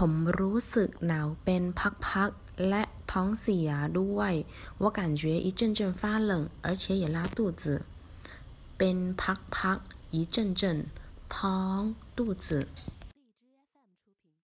ผมรู้สึกหนาวเป็นพักๆและท้องเสียด้วย我感觉一阵阵发冷而且也拉肚子เป็นพักๆ一阵阵ท้อง肚子